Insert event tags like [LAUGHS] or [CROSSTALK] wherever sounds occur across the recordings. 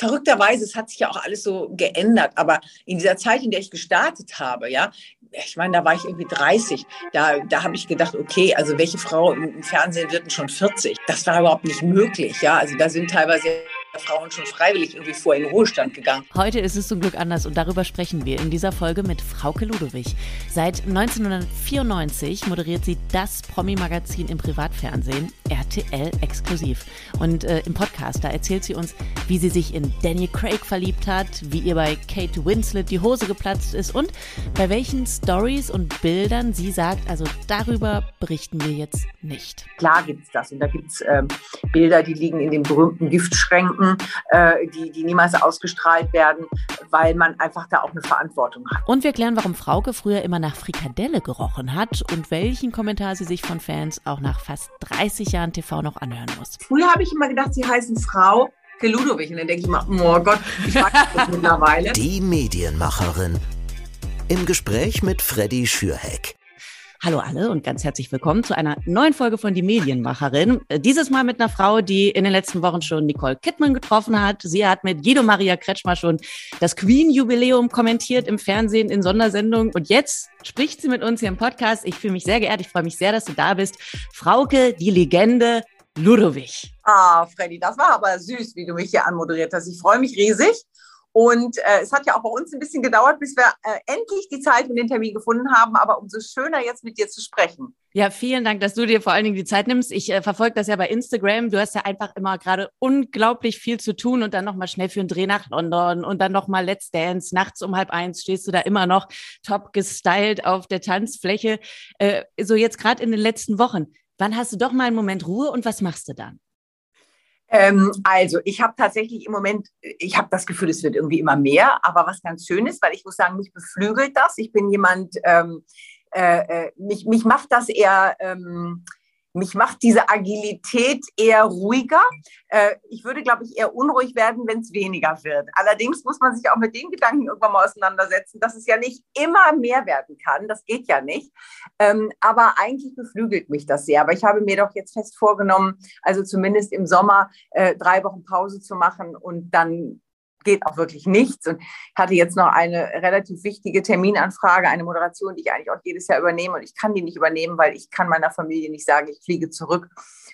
verrückterweise, es hat sich ja auch alles so geändert, aber in dieser Zeit, in der ich gestartet habe, ja, ich meine, da war ich irgendwie 30. Da, da habe ich gedacht, okay, also welche Frau im Fernsehen wird denn schon 40? Das war überhaupt nicht möglich, ja. Also da sind teilweise Frauen schon freiwillig irgendwie vor in den Ruhestand gegangen. Heute ist es zum Glück anders und darüber sprechen wir in dieser Folge mit Frauke Ludowig. Seit 1994 moderiert sie das Promi-Magazin im Privatfernsehen, RTL exklusiv. Und äh, im Podcast, da erzählt sie uns, wie sie sich in Danny Craig verliebt hat, wie ihr bei Kate Winslet die Hose geplatzt ist und bei welchen Stories und Bildern sie sagt, also darüber berichten wir jetzt nicht. Klar gibt es das und da gibt es ähm, Bilder, die liegen in den berühmten Giftschränken Gedanken, äh, die, die niemals ausgestrahlt werden, weil man einfach da auch eine Verantwortung hat. Und wir klären, warum Frauke früher immer nach Frikadelle gerochen hat und welchen Kommentar sie sich von Fans auch nach fast 30 Jahren TV noch anhören muss. Früher habe ich immer gedacht, sie heißen Frau Ludowig. Und dann denke ich immer, oh Gott, ich mag das mittlerweile. Die Medienmacherin. Im Gespräch mit Freddy Schürheck. Hallo alle und ganz herzlich willkommen zu einer neuen Folge von Die Medienmacherin. Äh, dieses Mal mit einer Frau, die in den letzten Wochen schon Nicole Kidman getroffen hat. Sie hat mit Guido Maria Kretschmer schon das Queen-Jubiläum kommentiert im Fernsehen in Sondersendungen. Und jetzt spricht sie mit uns hier im Podcast. Ich fühle mich sehr geehrt. Ich freue mich sehr, dass du da bist. Frauke, die Legende Ludowig. Ah, Freddy, das war aber süß, wie du mich hier anmoderiert hast. Ich freue mich riesig. Und äh, es hat ja auch bei uns ein bisschen gedauert, bis wir äh, endlich die Zeit und den Termin gefunden haben. Aber umso schöner jetzt mit dir zu sprechen. Ja, vielen Dank, dass du dir vor allen Dingen die Zeit nimmst. Ich äh, verfolge das ja bei Instagram. Du hast ja einfach immer gerade unglaublich viel zu tun und dann nochmal schnell für einen Dreh nach London und dann nochmal Let's Dance. Nachts um halb eins stehst du da immer noch top gestylt auf der Tanzfläche. Äh, so jetzt gerade in den letzten Wochen. Wann hast du doch mal einen Moment Ruhe und was machst du dann? Ähm, also ich habe tatsächlich im Moment, ich habe das Gefühl, es wird irgendwie immer mehr, aber was ganz schön ist, weil ich muss sagen, mich beflügelt das. Ich bin jemand, ähm, äh, äh mich, mich macht das eher... Ähm, mich macht diese Agilität eher ruhiger. Äh, ich würde, glaube ich, eher unruhig werden, wenn es weniger wird. Allerdings muss man sich auch mit den Gedanken irgendwann mal auseinandersetzen, dass es ja nicht immer mehr werden kann. Das geht ja nicht. Ähm, aber eigentlich beflügelt mich das sehr. Aber ich habe mir doch jetzt fest vorgenommen, also zumindest im Sommer äh, drei Wochen Pause zu machen und dann geht auch wirklich nichts. Und hatte jetzt noch eine relativ wichtige Terminanfrage, eine Moderation, die ich eigentlich auch jedes Jahr übernehme. Und ich kann die nicht übernehmen, weil ich kann meiner Familie nicht sagen, ich fliege zurück,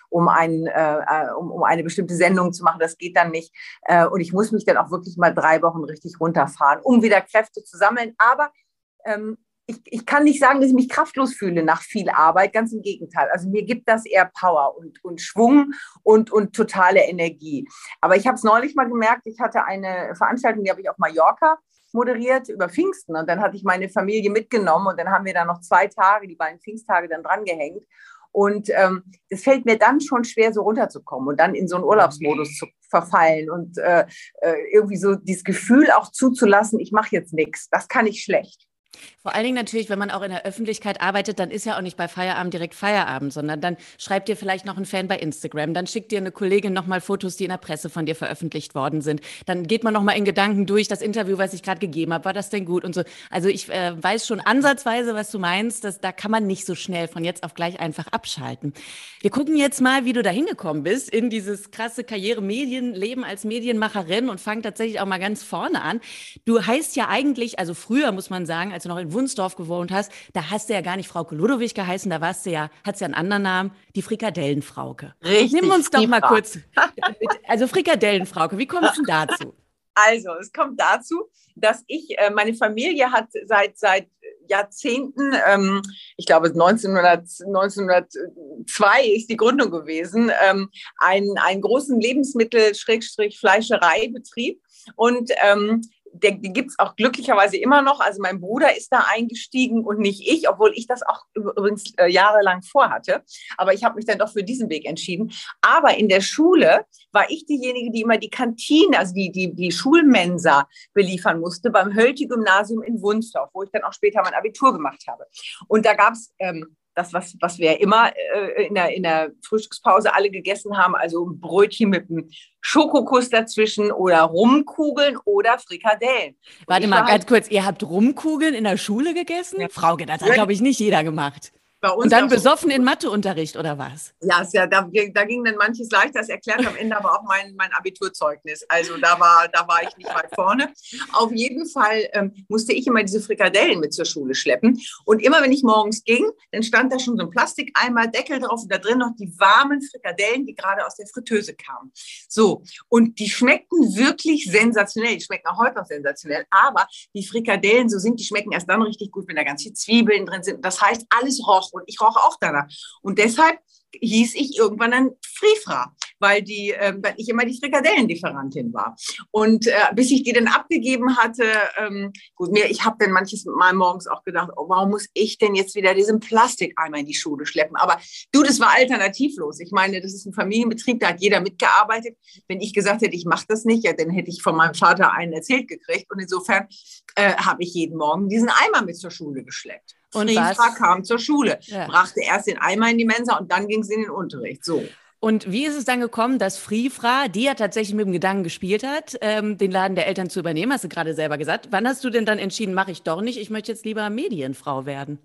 um, ein, äh, um, um eine bestimmte Sendung zu machen. Das geht dann nicht. Äh, und ich muss mich dann auch wirklich mal drei Wochen richtig runterfahren, um wieder Kräfte zu sammeln. Aber ähm, ich, ich kann nicht sagen, dass ich mich kraftlos fühle nach viel Arbeit, ganz im Gegenteil. Also mir gibt das eher Power und, und Schwung und, und totale Energie. Aber ich habe es neulich mal gemerkt, ich hatte eine Veranstaltung, die habe ich auf Mallorca moderiert über Pfingsten und dann hatte ich meine Familie mitgenommen und dann haben wir da noch zwei Tage, die beiden Pfingsttage dann drangehängt. Und ähm, es fällt mir dann schon schwer, so runterzukommen und dann in so einen Urlaubsmodus zu verfallen und äh, äh irgendwie so dieses Gefühl auch zuzulassen, ich mache jetzt nichts. Das kann ich schlecht. Vor allen Dingen natürlich, wenn man auch in der Öffentlichkeit arbeitet, dann ist ja auch nicht bei Feierabend direkt Feierabend, sondern dann schreibt dir vielleicht noch ein Fan bei Instagram, dann schickt dir eine Kollegin nochmal Fotos, die in der Presse von dir veröffentlicht worden sind. Dann geht man nochmal in Gedanken durch das Interview, was ich gerade gegeben habe. War das denn gut und so? Also ich äh, weiß schon ansatzweise, was du meinst. Dass, da kann man nicht so schnell von jetzt auf gleich einfach abschalten. Wir gucken jetzt mal, wie du da hingekommen bist in dieses krasse Karriere-Medienleben als Medienmacherin und fangen tatsächlich auch mal ganz vorne an. Du heißt ja eigentlich, also früher muss man sagen, als du noch in Wunsdorf gewohnt hast, da hast du ja gar nicht Frauke Ludowig geheißen, da warst du ja, hat ja einen anderen Namen, die Frikadellenfrauke. Richtig. Nimm uns doch mal kurz. [LAUGHS] Also Frikadellenfrauke, wie kommst du dazu? Also, es kommt dazu, dass ich, äh, meine Familie hat seit, seit Jahrzehnten, ähm, ich glaube 1900, 1902 ist die Gründung gewesen, ähm, einen, einen großen Lebensmittel-Fleischereibetrieb. Und ähm, der, die gibt es auch glücklicherweise immer noch. Also mein Bruder ist da eingestiegen und nicht ich, obwohl ich das auch übrigens äh, jahrelang vorhatte. Aber ich habe mich dann doch für diesen Weg entschieden. Aber in der Schule war ich diejenige, die immer die Kantine, also die, die, die Schulmensa beliefern musste beim Hölti-Gymnasium in Wunsdorf, wo ich dann auch später mein Abitur gemacht habe. Und da gab es ähm, das, was, was wir immer äh, in, der, in der Frühstückspause alle gegessen haben, also ein Brötchen mit einem Schokokuss dazwischen oder Rumkugeln oder Frikadellen. Warte mal, ganz kurz, ihr habt Rumkugeln in der Schule gegessen? Ja. Frauke, das hat, glaube ich, nicht jeder gemacht. Bei uns und dann besoffen so in Matheunterricht oder was? Ja, ja da, da, ging dann manches leichter. Das erklärt am Ende aber auch mein, mein Abiturzeugnis. Also da war, da war ich nicht weit vorne. Auf jeden Fall ähm, musste ich immer diese Frikadellen mit zur Schule schleppen. Und immer wenn ich morgens ging, dann stand da schon so ein Plastikeimer, Deckel drauf und da drin noch die warmen Frikadellen, die gerade aus der Fritteuse kamen. So, und die schmeckten wirklich sensationell. Die schmecken auch heute noch sensationell. Aber die Frikadellen, so sind, die schmecken erst dann richtig gut, wenn da ganz viele Zwiebeln drin sind. Das heißt, alles roch und ich roch auch danach. Und deshalb hieß ich irgendwann dann Frifra, weil, die, äh, weil ich immer die Frikadellendifferentin war. Und äh, bis ich die dann abgegeben hatte, ähm, gut, mir, ich habe dann manches Mal morgens auch gedacht, oh, warum muss ich denn jetzt wieder diesen Plastikeimer in die Schule schleppen? Aber du, das war alternativlos. Ich meine, das ist ein Familienbetrieb, da hat jeder mitgearbeitet. Wenn ich gesagt hätte, ich mache das nicht, ja, dann hätte ich von meinem Vater einen erzählt gekriegt. Und insofern äh, habe ich jeden Morgen diesen Eimer mit zur Schule geschleppt. Und Friefra kam zur Schule, ja. brachte erst den Eimer in die Mensa und dann ging sie in den Unterricht. So. Und wie ist es dann gekommen, dass Frifra, die ja tatsächlich mit dem Gedanken gespielt hat, ähm, den Laden der Eltern zu übernehmen, hast du gerade selber gesagt. Wann hast du denn dann entschieden, mache ich doch nicht, ich möchte jetzt lieber Medienfrau werden?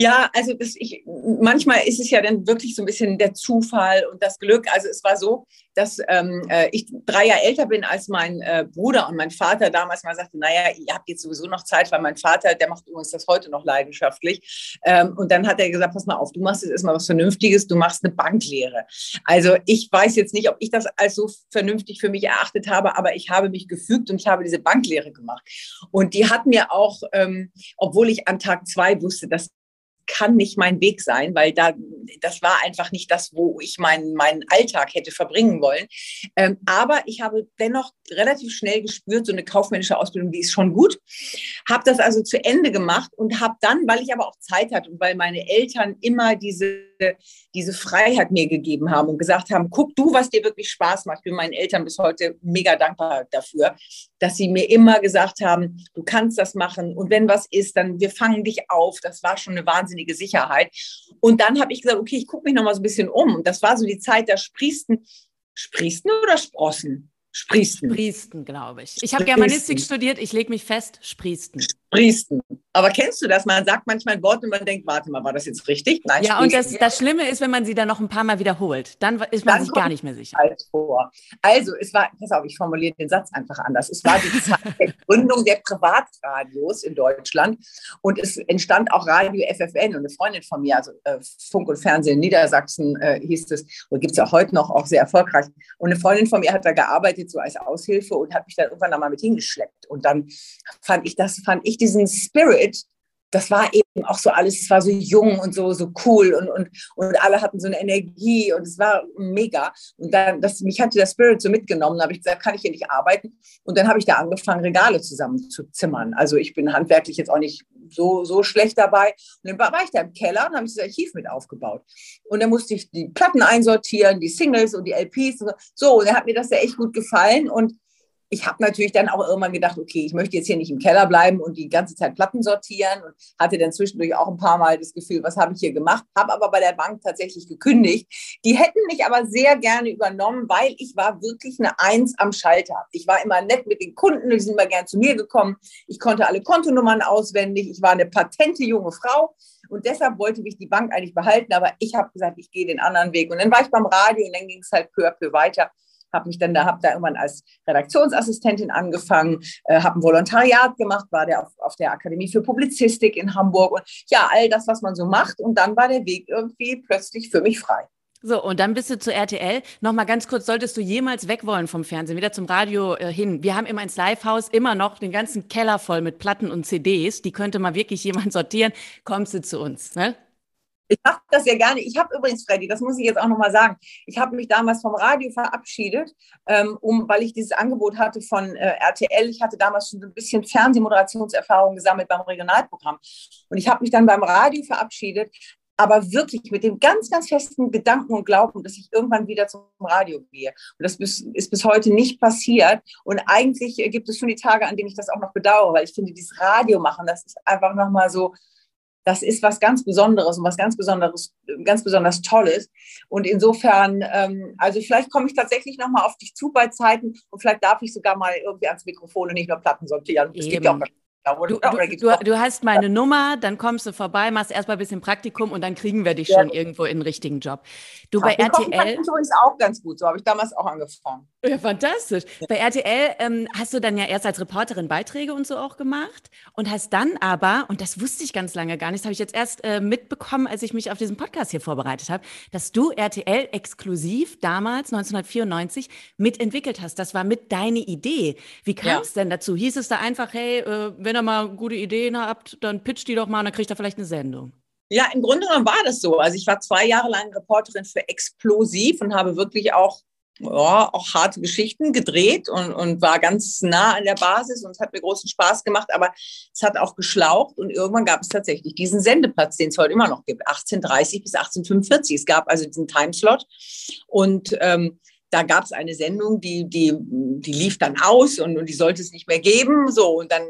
Ja, also das, ich, manchmal ist es ja dann wirklich so ein bisschen der Zufall und das Glück. Also es war so, dass ähm, äh, ich drei Jahre älter bin als mein äh, Bruder und mein Vater damals mal sagte, naja, ihr habt jetzt sowieso noch Zeit, weil mein Vater, der macht übrigens das heute noch leidenschaftlich. Ähm, und dann hat er gesagt, pass mal auf, du machst jetzt erstmal was Vernünftiges, du machst eine Banklehre. Also ich weiß jetzt nicht, ob ich das als so vernünftig für mich erachtet habe, aber ich habe mich gefügt und ich habe diese Banklehre gemacht. Und die hat mir auch, ähm, obwohl ich an Tag zwei wusste, dass kann nicht mein Weg sein, weil da, das war einfach nicht das, wo ich meinen, meinen Alltag hätte verbringen wollen. Ähm, aber ich habe dennoch relativ schnell gespürt, so eine kaufmännische Ausbildung, die ist schon gut. Habe das also zu Ende gemacht und habe dann, weil ich aber auch Zeit hatte und weil meine Eltern immer diese, diese Freiheit mir gegeben haben und gesagt haben, guck du, was dir wirklich Spaß macht. Ich bin meinen Eltern bis heute mega dankbar dafür, dass sie mir immer gesagt haben, du kannst das machen und wenn was ist, dann wir fangen dich auf. Das war schon eine wahnsinnige Sicherheit. Und dann habe ich gesagt, okay, ich gucke mich noch mal so ein bisschen um. Und das war so die Zeit, da sprießen, sprießen oder Sprossen? Sprießen. Sprießen, glaube ich. Ich habe Germanistik studiert, ich lege mich fest, Sprießen. Sprießen. Aber kennst du das? Man sagt manchmal ein Wort und man denkt, warte mal, war das jetzt richtig? Nein, ja, und das, das Schlimme ist, wenn man sie dann noch ein paar Mal wiederholt, dann ist man dann sich gar nicht mehr sicher. Vor. Also, es war, pass auf, ich formuliere den Satz einfach anders. Es war die Zeit [LAUGHS] der Gründung der Privatradios in Deutschland und es entstand auch Radio FFN und eine Freundin von mir, also äh, Funk und Fernsehen in Niedersachsen äh, hieß es, und gibt es ja heute noch auch sehr erfolgreich. Und eine Freundin von mir hat da gearbeitet, so als Aushilfe und hat mich dann irgendwann einmal mit hingeschleppt. Und dann fand ich das, fand ich diesen Spirit, das war eben auch so alles, es war so jung und so, so cool und, und, und alle hatten so eine Energie und es war mega. Und dann, das, mich hatte der Spirit so mitgenommen, da habe ich gesagt, kann ich hier nicht arbeiten? Und dann habe ich da angefangen, Regale zusammen zu zimmern. Also ich bin handwerklich jetzt auch nicht so, so schlecht dabei. Und dann war, ich da im Keller und habe das Archiv mit aufgebaut. Und dann musste ich die Platten einsortieren, die Singles und die LPs. Und so, so und dann hat mir das ja echt gut gefallen und ich habe natürlich dann auch irgendwann gedacht, okay, ich möchte jetzt hier nicht im Keller bleiben und die ganze Zeit Platten sortieren und hatte dann zwischendurch auch ein paar Mal das Gefühl, was habe ich hier gemacht, habe aber bei der Bank tatsächlich gekündigt. Die hätten mich aber sehr gerne übernommen, weil ich war wirklich eine Eins am Schalter. Ich war immer nett mit den Kunden, die sind immer gern zu mir gekommen. Ich konnte alle Kontonummern auswendig. Ich war eine patente junge Frau. Und deshalb wollte mich die Bank eigentlich behalten, aber ich habe gesagt, ich gehe den anderen Weg. Und dann war ich beim Radio und dann ging es halt peu à peu weiter habe mich dann da, habe da irgendwann als Redaktionsassistentin angefangen, äh, habe ein Volontariat gemacht, war der auf, auf der Akademie für Publizistik in Hamburg und ja, all das, was man so macht. Und dann war der Weg irgendwie plötzlich für mich frei. So, und dann bist du zu RTL. Nochmal ganz kurz, solltest du jemals weg wollen vom Fernsehen, wieder zum Radio äh, hin? Wir haben immer ins Livehaus immer noch den ganzen Keller voll mit Platten und CDs. Die könnte mal wirklich jemand sortieren. Kommst du zu uns, ne? Ich mache das ja gerne. Ich habe übrigens, Freddy, das muss ich jetzt auch nochmal sagen, ich habe mich damals vom Radio verabschiedet, ähm, um, weil ich dieses Angebot hatte von äh, RTL. Ich hatte damals schon ein bisschen Fernsehmoderationserfahrung gesammelt beim Regionalprogramm. Und ich habe mich dann beim Radio verabschiedet, aber wirklich mit dem ganz, ganz festen Gedanken und Glauben, dass ich irgendwann wieder zum Radio gehe. Und das ist bis heute nicht passiert. Und eigentlich gibt es schon die Tage, an denen ich das auch noch bedauere, weil ich finde, dieses Radio machen, das ist einfach nochmal so, das ist was ganz Besonderes und was ganz Besonderes, ganz besonders Tolles. Und insofern, ähm, also vielleicht komme ich tatsächlich nochmal auf dich zu bei Zeiten und vielleicht darf ich sogar mal irgendwie ans Mikrofon und nicht nur Platten sortieren. Es gibt ja auch Du, du, du, hast meine Nummer, dann kommst du vorbei, machst erstmal ein bisschen Praktikum und dann kriegen wir dich ja. schon irgendwo in den richtigen Job. Du ja, bei RTL. Das übrigens auch ganz gut, so habe ich damals auch angefangen. Ja, fantastisch. Bei RTL ähm, hast du dann ja erst als Reporterin Beiträge und so auch gemacht und hast dann aber, und das wusste ich ganz lange gar nicht, das habe ich jetzt erst äh, mitbekommen, als ich mich auf diesen Podcast hier vorbereitet habe, dass du RTL exklusiv damals 1994 mitentwickelt hast. Das war mit deine Idee. Wie kam es denn dazu? Hieß es da einfach, hey, äh, wenn ihr mal gute Ideen habt, dann pitcht die doch mal dann kriegt ihr vielleicht eine Sendung. Ja, im Grunde genommen war das so. Also ich war zwei Jahre lang Reporterin für Explosiv und habe wirklich auch, ja, auch harte Geschichten gedreht und, und war ganz nah an der Basis und es hat mir großen Spaß gemacht, aber es hat auch geschlaucht und irgendwann gab es tatsächlich diesen Sendeplatz, den es heute immer noch gibt, 1830 bis 1845. Es gab also diesen Timeslot und ähm, da gab es eine Sendung, die, die, die lief dann aus und, und die sollte es nicht mehr geben. So, und dann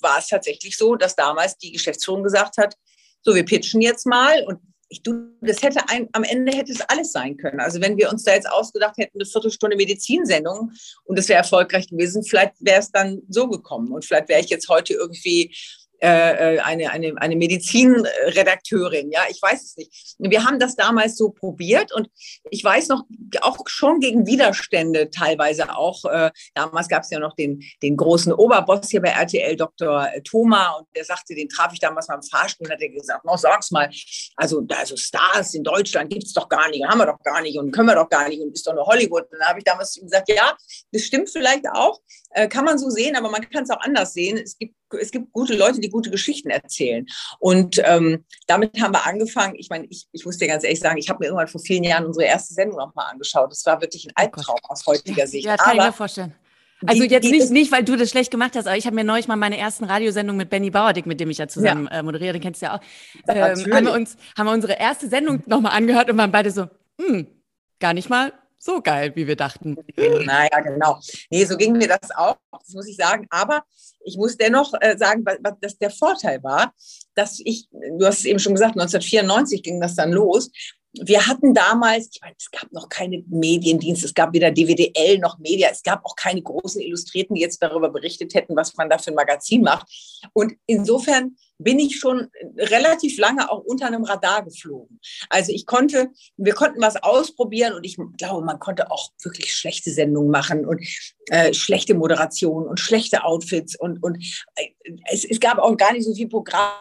war es tatsächlich so, dass damals die Geschäftsführung gesagt hat, so, wir pitchen jetzt mal und ich, du, das hätte ein, am Ende hätte es alles sein können. Also wenn wir uns da jetzt ausgedacht hätten, eine Viertelstunde Medizinsendung und es wäre erfolgreich gewesen, vielleicht wäre es dann so gekommen und vielleicht wäre ich jetzt heute irgendwie äh, äh, eine, eine, eine Medizinredakteurin, ja, ich weiß es nicht. Wir haben das damals so probiert und ich weiß noch, auch schon gegen Widerstände teilweise auch. Äh, damals gab es ja noch den, den großen Oberboss hier bei RTL, Dr. Thoma, und der sagte, den traf ich damals mal im Fahrstuhl und hat er gesagt, no, sag's mal, also, also Stars in Deutschland gibt es doch gar nicht, haben wir doch gar nicht und können wir doch gar nicht und ist doch nur Hollywood. Und dann habe ich damals gesagt, ja, das stimmt vielleicht auch, kann man so sehen, aber man kann es auch anders sehen. Es gibt es gibt gute Leute, die gute Geschichten erzählen. Und ähm, damit haben wir angefangen. Ich meine, ich, ich muss dir ganz ehrlich sagen, ich habe mir irgendwann vor vielen Jahren unsere erste Sendung nochmal angeschaut. Das war wirklich ein oh Albtraum aus heutiger Sicht. Ja, kann aber ich mir vorstellen. Also jetzt nicht, nicht, weil du das schlecht gemacht hast, aber ich habe mir neulich mal meine ersten Radiosendung mit Benny Bauerdick, mit dem ich ja zusammen ja. Äh, moderiere, den kennst du ja auch, ähm, haben, wir uns, haben wir unsere erste Sendung nochmal angehört und waren beide so, hm, gar nicht mal so geil, wie wir dachten. Naja, genau. Nee, so ging mir das auch, das muss ich sagen. Aber ich muss dennoch äh, sagen, dass der Vorteil war, dass ich, du hast es eben schon gesagt, 1994 ging das dann los. Wir hatten damals, ich meine, es gab noch keine Mediendienste, es gab weder DWDL noch Media, es gab auch keine großen Illustrierten, die jetzt darüber berichtet hätten, was man da für ein Magazin macht. Und insofern bin ich schon relativ lange auch unter einem Radar geflogen. Also ich konnte, wir konnten was ausprobieren und ich glaube, man konnte auch wirklich schlechte Sendungen machen und äh, schlechte Moderation und schlechte Outfits und, und äh, es, es gab auch gar nicht so viel Programm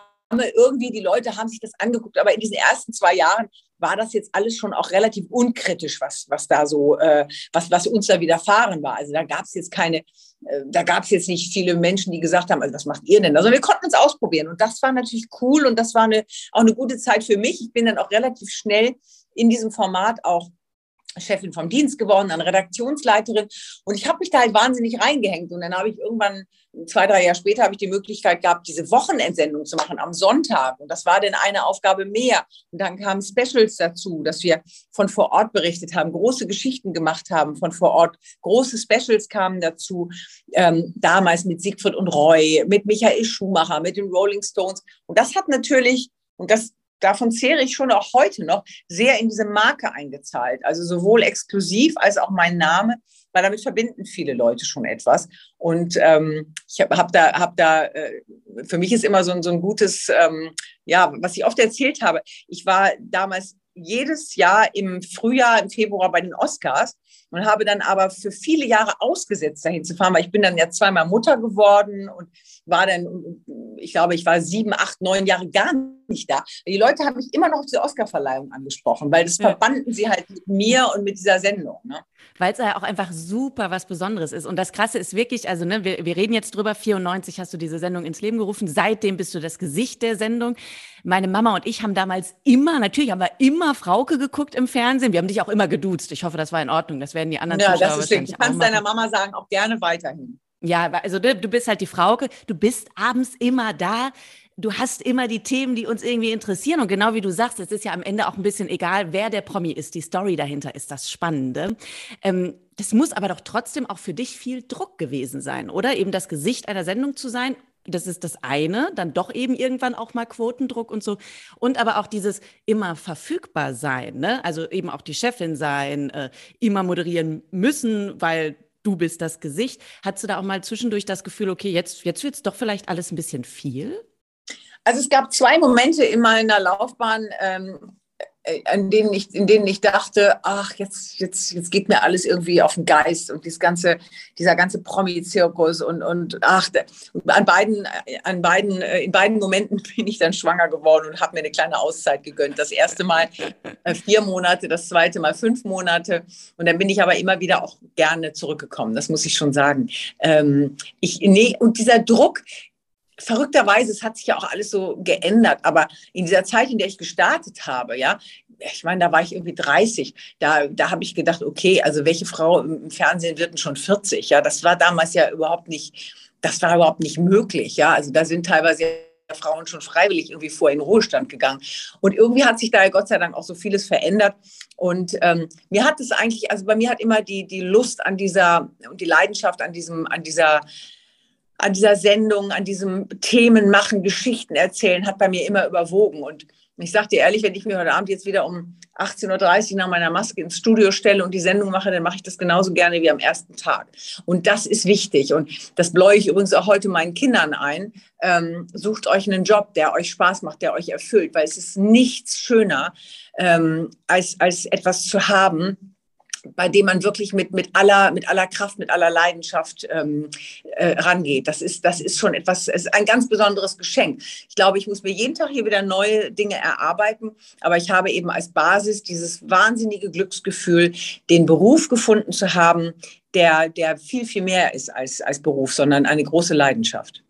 irgendwie, die Leute haben sich das angeguckt, aber in diesen ersten zwei Jahren war das jetzt alles schon auch relativ unkritisch, was, was da so, äh, was, was uns da widerfahren war. Also da gab es jetzt keine, äh, da gab es jetzt nicht viele Menschen, die gesagt haben, also was macht ihr denn? Also wir konnten uns ausprobieren und das war natürlich cool und das war eine, auch eine gute Zeit für mich. Ich bin dann auch relativ schnell in diesem Format auch Chefin vom Dienst geworden, dann Redaktionsleiterin. Und ich habe mich da halt wahnsinnig reingehängt. Und dann habe ich irgendwann, zwei, drei Jahre später, habe ich die Möglichkeit gehabt, diese Wochenendsendung zu machen am Sonntag. Und das war dann eine Aufgabe mehr. Und dann kamen Specials dazu, dass wir von vor Ort berichtet haben, große Geschichten gemacht haben von vor Ort. Große Specials kamen dazu, ähm, damals mit Siegfried und Roy, mit Michael Schumacher, mit den Rolling Stones. Und das hat natürlich, und das davon zehre ich schon auch heute noch, sehr in diese Marke eingezahlt. Also sowohl exklusiv als auch mein Name, weil damit verbinden viele Leute schon etwas. Und ähm, ich habe hab da, hab da äh, für mich ist immer so ein, so ein gutes, ähm, ja, was ich oft erzählt habe. Ich war damals jedes Jahr im Frühjahr, im Februar bei den Oscars und habe dann aber für viele Jahre ausgesetzt, dahin zu fahren, weil ich bin dann ja zweimal Mutter geworden und war dann, ich glaube, ich war sieben, acht, neun Jahre gar nicht da. Die Leute haben mich immer noch zur Oscarverleihung angesprochen, weil das ja. verbanden sie halt mit mir und mit dieser Sendung. Ne? Weil es ja auch einfach super was Besonderes ist. Und das Krasse ist wirklich, also ne, wir, wir reden jetzt drüber, 94 hast du diese Sendung ins Leben gerufen, seitdem bist du das Gesicht der Sendung. Meine Mama und ich haben damals immer, natürlich haben wir immer Frauke geguckt im Fernsehen. Wir haben dich auch immer geduzt. Ich hoffe, das war in Ordnung. Das werden die anderen ja, Zuschauer das ist Du kannst deiner Mama sagen, auch gerne weiterhin. Ja, also du, du bist halt die Frauke, du bist abends immer da, du hast immer die Themen, die uns irgendwie interessieren. Und genau wie du sagst, es ist ja am Ende auch ein bisschen egal, wer der Promi ist. Die Story dahinter ist das Spannende. Ähm, das muss aber doch trotzdem auch für dich viel Druck gewesen sein, oder? Eben das Gesicht einer Sendung zu sein. Das ist das eine, dann doch eben irgendwann auch mal Quotendruck und so. Und aber auch dieses immer verfügbar sein, ne? Also eben auch die Chefin sein, äh, immer moderieren müssen, weil du bist das Gesicht. Hattest du da auch mal zwischendurch das Gefühl, okay, jetzt, jetzt wird es doch vielleicht alles ein bisschen viel? Also es gab zwei Momente in meiner Laufbahn, ähm, an äh, denen ich, in denen ich dachte, ach, jetzt, jetzt, jetzt geht mir alles irgendwie auf den Geist und dieses ganze, dieser ganze Promi-Zirkus und, und ach, an beiden, an beiden, äh, in beiden Momenten [LAUGHS] bin ich dann schwanger geworden und habe mir eine kleine Auszeit gegönnt. Das erste Mal äh, vier Monate, das zweite Mal fünf Monate und dann bin ich aber immer wieder auch gerne zurückgekommen. Das muss ich schon sagen. Ähm, ich, nee, und dieser Druck, verrückterweise, es hat sich ja auch alles so geändert, aber in dieser Zeit, in der ich gestartet habe, ja, ich meine, da war ich irgendwie 30, da, da habe ich gedacht, okay, also welche Frau im Fernsehen wird denn schon 40? Ja, das war damals ja überhaupt nicht, das war überhaupt nicht möglich, ja, also da sind teilweise Frauen schon freiwillig irgendwie vor in den Ruhestand gegangen. Und irgendwie hat sich da Gott sei Dank auch so vieles verändert. Und ähm, mir hat es eigentlich, also bei mir hat immer die, die Lust an dieser und die Leidenschaft an diesem, an dieser an dieser Sendung, an diesem Themen machen, Geschichten erzählen, hat bei mir immer überwogen. Und ich sage dir ehrlich, wenn ich mir heute Abend jetzt wieder um 18.30 Uhr nach meiner Maske ins Studio stelle und die Sendung mache, dann mache ich das genauso gerne wie am ersten Tag. Und das ist wichtig. Und das bläue ich übrigens auch heute meinen Kindern ein. Ähm, sucht euch einen Job, der euch Spaß macht, der euch erfüllt, weil es ist nichts schöner, ähm, als, als etwas zu haben, bei dem man wirklich mit, mit, aller, mit aller Kraft, mit aller Leidenschaft ähm, äh, rangeht. Das ist, das ist schon etwas, es ist ein ganz besonderes Geschenk. Ich glaube, ich muss mir jeden Tag hier wieder neue Dinge erarbeiten, aber ich habe eben als Basis dieses wahnsinnige Glücksgefühl, den Beruf gefunden zu haben, der, der viel, viel mehr ist als, als Beruf, sondern eine große Leidenschaft.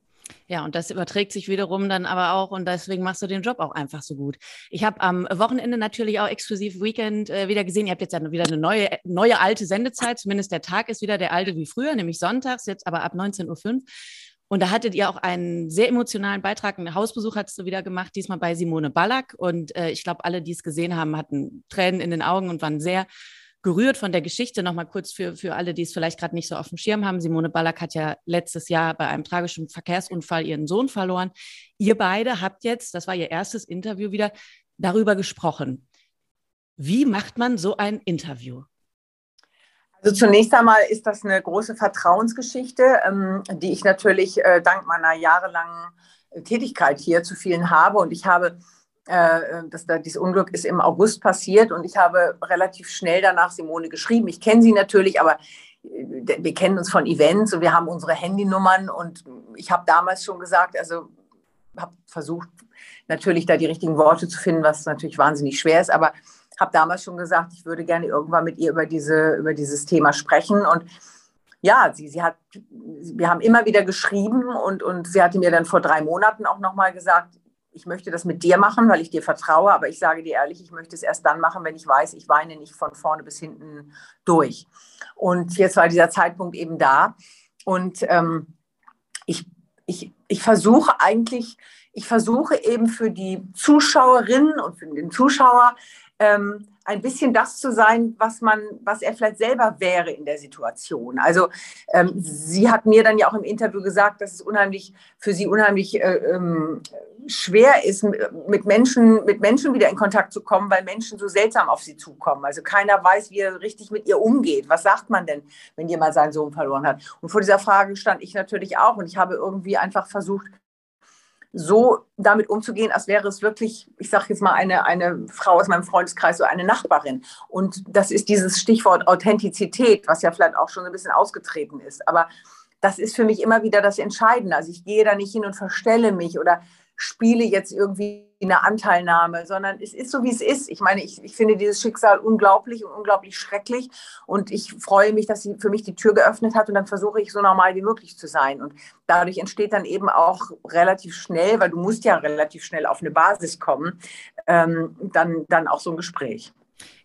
Ja, und das überträgt sich wiederum dann aber auch und deswegen machst du den Job auch einfach so gut. Ich habe am Wochenende natürlich auch exklusiv Weekend äh, wieder gesehen. Ihr habt jetzt ja wieder eine neue, neue alte Sendezeit. Zumindest der Tag ist wieder der alte wie früher, nämlich sonntags, jetzt aber ab 19.05 Uhr. Und da hattet ihr auch einen sehr emotionalen Beitrag, einen Hausbesuch hattest du wieder gemacht, diesmal bei Simone Ballack. Und äh, ich glaube, alle, die es gesehen haben, hatten Tränen in den Augen und waren sehr gerührt von der Geschichte. Nochmal kurz für, für alle, die es vielleicht gerade nicht so auf dem Schirm haben. Simone Ballack hat ja letztes Jahr bei einem tragischen Verkehrsunfall ihren Sohn verloren. Ihr beide habt jetzt, das war ihr erstes Interview wieder, darüber gesprochen. Wie macht man so ein Interview? Also zunächst einmal ist das eine große Vertrauensgeschichte, ähm, die ich natürlich äh, dank meiner jahrelangen Tätigkeit hier zu vielen habe. Und ich habe äh, dass da dieses Unglück ist im August passiert und ich habe relativ schnell danach Simone geschrieben. Ich kenne sie natürlich, aber äh, wir kennen uns von Events und wir haben unsere Handynummern und ich habe damals schon gesagt, also habe versucht natürlich da die richtigen Worte zu finden, was natürlich wahnsinnig schwer ist, aber habe damals schon gesagt, ich würde gerne irgendwann mit ihr über diese über dieses Thema sprechen und ja, sie, sie hat, wir haben immer wieder geschrieben und, und sie hatte mir dann vor drei Monaten auch nochmal gesagt, ich möchte das mit dir machen, weil ich dir vertraue, aber ich sage dir ehrlich, ich möchte es erst dann machen, wenn ich weiß, ich weine nicht von vorne bis hinten durch. Und jetzt war dieser Zeitpunkt eben da. Und ähm, ich, ich, ich versuche eigentlich, ich versuche eben für die Zuschauerinnen und für den Zuschauer ähm, ein bisschen das zu sein, was man, was er vielleicht selber wäre in der Situation. Also ähm, sie hat mir dann ja auch im Interview gesagt, dass es unheimlich für sie unheimlich äh, ähm, schwer ist, mit Menschen, mit Menschen wieder in Kontakt zu kommen, weil Menschen so seltsam auf sie zukommen. Also keiner weiß, wie er richtig mit ihr umgeht. Was sagt man denn, wenn jemand seinen Sohn verloren hat? Und vor dieser Frage stand ich natürlich auch und ich habe irgendwie einfach versucht, so damit umzugehen, als wäre es wirklich, ich sage jetzt mal, eine, eine Frau aus meinem Freundeskreis oder eine Nachbarin. Und das ist dieses Stichwort Authentizität, was ja vielleicht auch schon ein bisschen ausgetreten ist. Aber das ist für mich immer wieder das Entscheidende. Also ich gehe da nicht hin und verstelle mich oder spiele jetzt irgendwie eine Anteilnahme, sondern es ist so, wie es ist. Ich meine, ich, ich finde dieses Schicksal unglaublich und unglaublich schrecklich und ich freue mich, dass sie für mich die Tür geöffnet hat und dann versuche ich so normal wie möglich zu sein. Und dadurch entsteht dann eben auch relativ schnell, weil du musst ja relativ schnell auf eine Basis kommen, ähm, dann, dann auch so ein Gespräch.